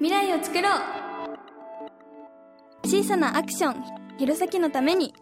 未来を作ろう。小さなアクション弘前のために。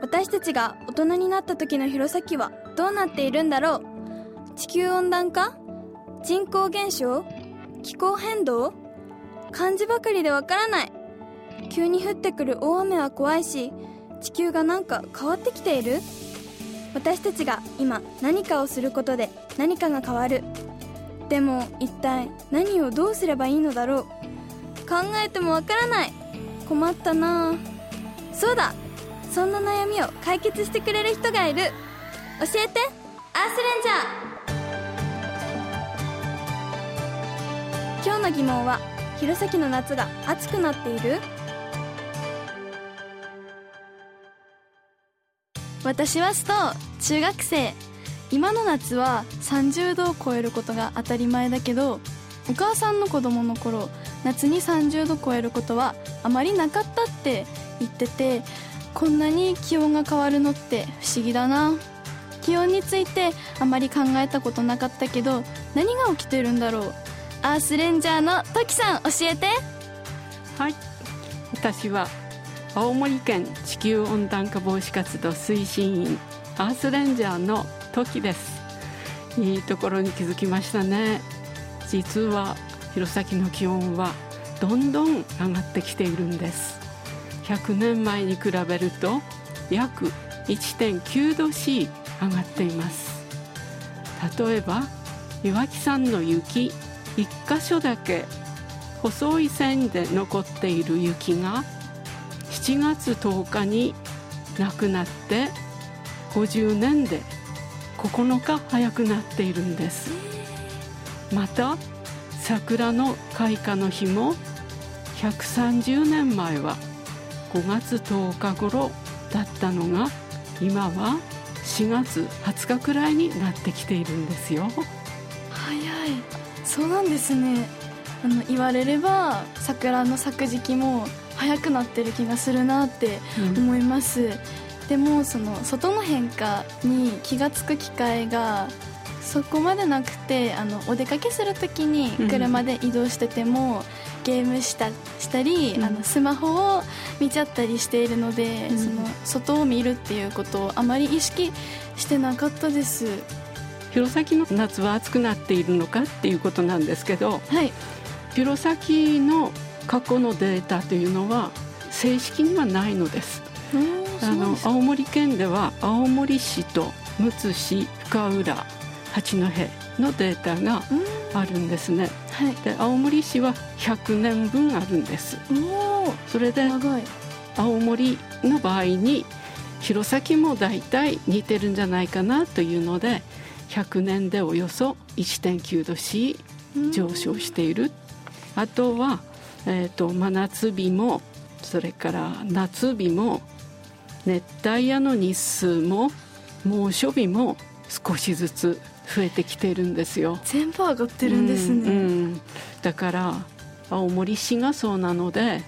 私たちが大人になった時の弘前はどうなっているんだろう。地球温暖化人口減少気候変動漢字ばかりでわからない。急に降ってくる大雨は怖いし地球がなんか変わってきている。私たちが今何かをすることで何かが変わる。でも一体何をどうすればいいのだろう。考えてもわからない。困ったな。そうだ。そんな悩みを解決してくれる人がいる。教えて。アースレンジャー。今日の疑問は弘前の夏が暑くなっている？私はスト中学生。今の夏は30度を超えることが当たり前だけどお母さんの子供の頃夏に30度超えることはあまりなかったって言っててこんなに気温が変わるのって不思議だな。気温についてあまり考えたことなかったけど何が起きてるんだろう。アースレンジャーのトキさん教えて。はい。私は青森県地球温暖化防止活動推進員アースレンジャーの時です。いいところに気づきましたね。実は弘前の気温はどんどん上がってきているんです。100年前に比べると約1.9度 C 上がっています。例えば岩木山の雪1箇所だけ細い線で残っている雪が7月10日になくなって50年で9日早くなっているんです。また桜の開花の日も130年前は5月10日頃だったのが今は4月20日くらいになってきているんですよ。早い。そうなんですね。あの言われれば桜の咲く時期も早くなってる気がするなって思います、うん、でもその外の変化に気が付く機会がそこまでなくてあのお出かけする時に車で移動してても、うん、ゲームしたしたり、うん、あのスマホを見ちゃったりしているので、うん、その外を見るっていうことをあまり意識してなかったです。弘前の夏は暑くなっているのかっていうことなんですけど、はい、弘前の過去のデータというのは正式にはないのです。あの青森県では青森市とむつ市深浦八戸のデータがあるんですね。はい、で青森市は100年分あるんです。それで青森の場合に弘前も大体似てるんじゃないかなというので100年でおよそ1.9度 C 上昇している。あとはえーと、真夏日もそれから夏日も熱帯夜の日数も猛暑日も少しずつ増えてきているんですよ。全部上がってるんですね、うんうん、だから青森市がそうなので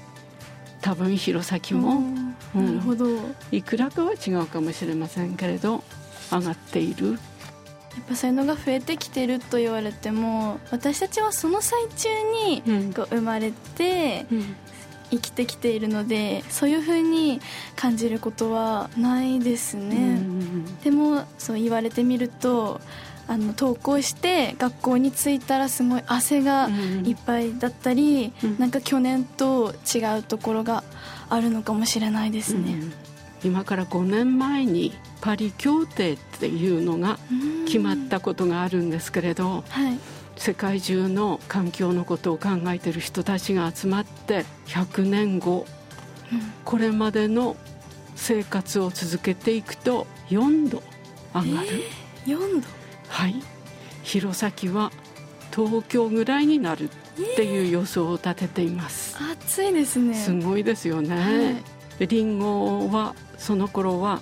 多分弘前も、うん、なるほど。いくらかは違うかもしれませんけれど上がっている。やっぱそういうのが増えてきてると言われても私たちはその最中にこう生まれて生きてきているのでそういうふうに感じることはないですね、でもそう言われてみるとあの登校して学校に着いたらすごい汗がいっぱいだったり、うん、なんか去年と違うところがあるのかもしれないですね、うん今から5年前にパリ協定っていうのが決まったことがあるんですけれど、はい、世界中の環境のことを考えている人たちが集まって100年後、うん、これまでの生活を続けていくと4度上がる、えー、4度？はい。弘前は東京ぐらいになるっていう予想を立てています、えー、暑いですね。すごいですよね、はい、リンゴはその頃は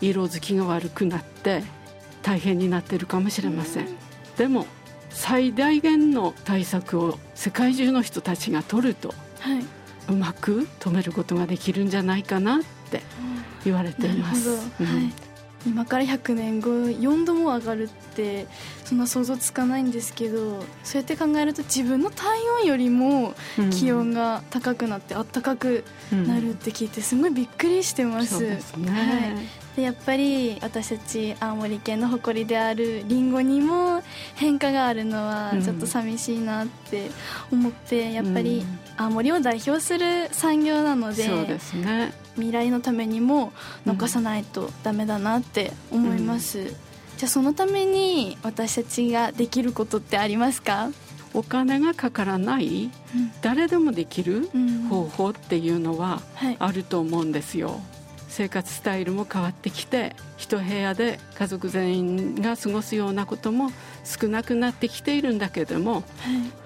色づきが悪くなって大変になっているかもしれません、ん、でも最大限の対策を世界中の人たちが取ると、はい、うまく止めることができるんじゃないかなって言われています、うん、はい、今から100年後4度も上がるってそんな想像つかないんですけどそうやって考えると自分の体温よりも気温が高くなってあったかくなるって聞いてすごいびっくりしてます。うん、すね、はいでやっぱり私たち青森県の誇りであるりんごにも変化があるのはちょっと寂しいなって思って、やっぱり青森を代表する産業なので、そうですね。未来のためにも残さないとダメだなって思います、うん、じゃあそのために私たちができることってありますか？お金がかからない、うん、誰でもできる方法っていうのはあると思うんですよ、はい、生活スタイルも変わってきて一部屋で家族全員が過ごすようなことも少なくなってきているんだけども、はい、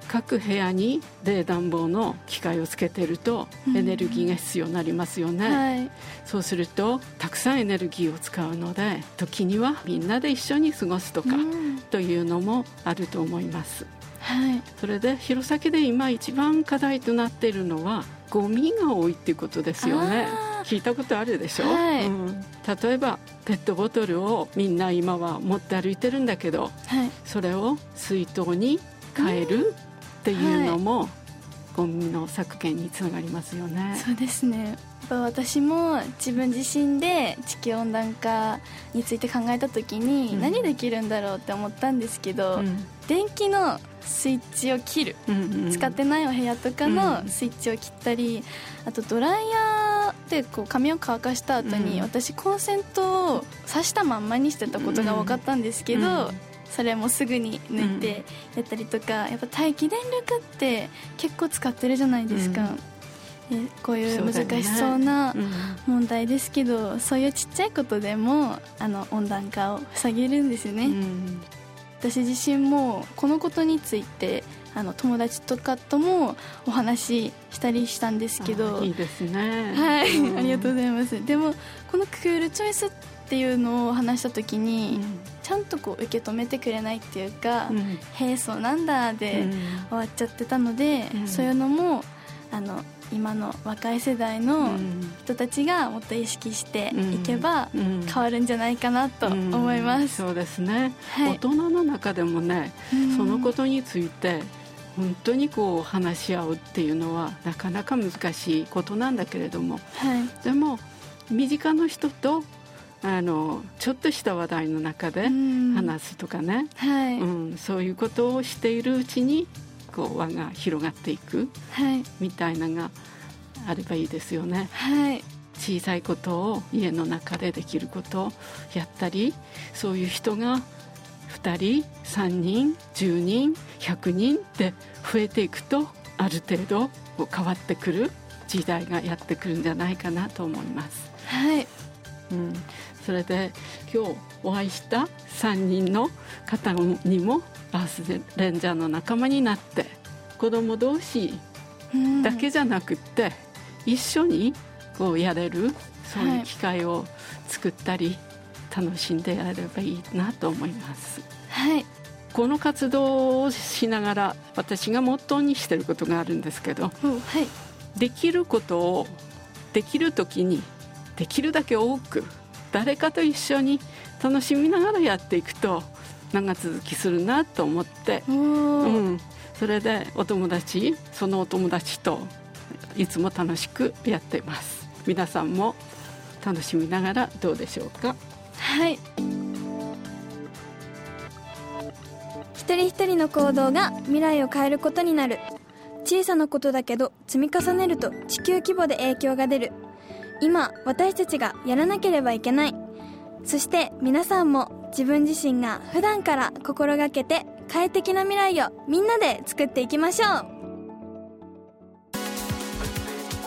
各部屋に冷暖房の機械をつけてるとエネルギーが必要になりますよね、うんはい、そうするとたくさんエネルギーを使うので時にはみんなで一緒に過ごすとか、うん、というのもあると思います、はい、それで弘前で今一番課題となっているのはゴミが多いっていうことですよね聞いたことあるでしょ、はい、うん、例えばペットボトルをみんな今は持って歩いてるんだけど、はい、それを水筒に変える、っていうのも、はい、ゴミの削減につながりますよね。そうですね。私も自分自身で地球温暖化について考えた時に何できるんだろうって思ったんですけど、うん、電気のスイッチを切る、うんうん、使ってないお部屋とかのスイッチを切ったり、うん、あとドライヤーでこう髪を乾かした後に、私コンセントを挿したまんまにしてたことが分かったんですけど、それもすぐに抜いてやったりとか、やっぱ待機電力って結構使ってるじゃないですか、うん、こういう難しそうな問題ですけどそう,、いうちっちゃいことでもあの温暖化を防げるんですよね、うん、私自身もこのことについてあの友達とかともお話ししたりしたんですけど。いいですね。はい、うん、ありがとうございます。でもこのクールチョイスっていうのを話した時に、ちゃんとこう受け止めてくれないっていうか「うん、へえそうなんだ」で終わっちゃってたので、うん、そういうのもあの今の若い世代の人たちがもっと意識していけば変わるんじゃないかなと思います、そうですね、はい、大人の中でもね、そのことについて本当にこう話し合うっていうのはなかなか難しいことなんだけれども、はい、でも身近な人とあのちょっとした話題の中で話すとかね、はい、うん、そういうことをしているうちにこう輪が広がっていく、はい、みたいなのがあればいいですよね。はい、小さいことを家の中でできることをやったりそういう人が2人3人10人100人って増えていくとある程度変わってくる時代がやってくるんじゃないかなと思います。はい、うん、それで今日お会いした3人の方にもアースレンジャーの仲間になって子供同士だけじゃなくって、一緒にこうやれるそういう機会を作ったり、楽しんでやればいいなと思います。はい、この活動をしながら私がモットーにしてることがあるんですけど、はい、できることをできる時にできるだけ多く誰かと一緒に楽しみながらやっていくと長続きするなと思って、うん、それでお友達そのお友達といつも楽しくやっています。皆さんも楽しみながらどうでしょうか？はい。一人一人の行動が未来を変えることになる。小さなことだけど積み重ねると地球規模で影響が出る。今私たちがやらなければいけない。そして皆さんも自分自身が普段から心がけて快適な未来をみんなで作っていきましょう。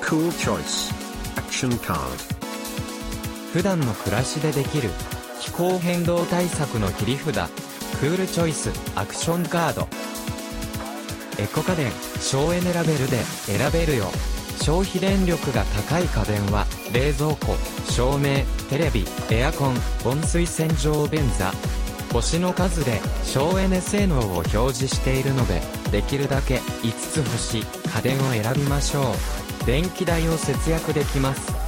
Cool Choice. Action Card. 普段の暮らしでできる気候変動対策の切り札クールチョイスアクションカード。エコ家電省エネラベルで選べるよ。消費電力が高い家電は冷蔵庫照明テレビエアコン温水洗浄便座。星の数で省エネ性能を表示しているのでできるだけ5つ星家電を選びましょう。電気代を節約できます。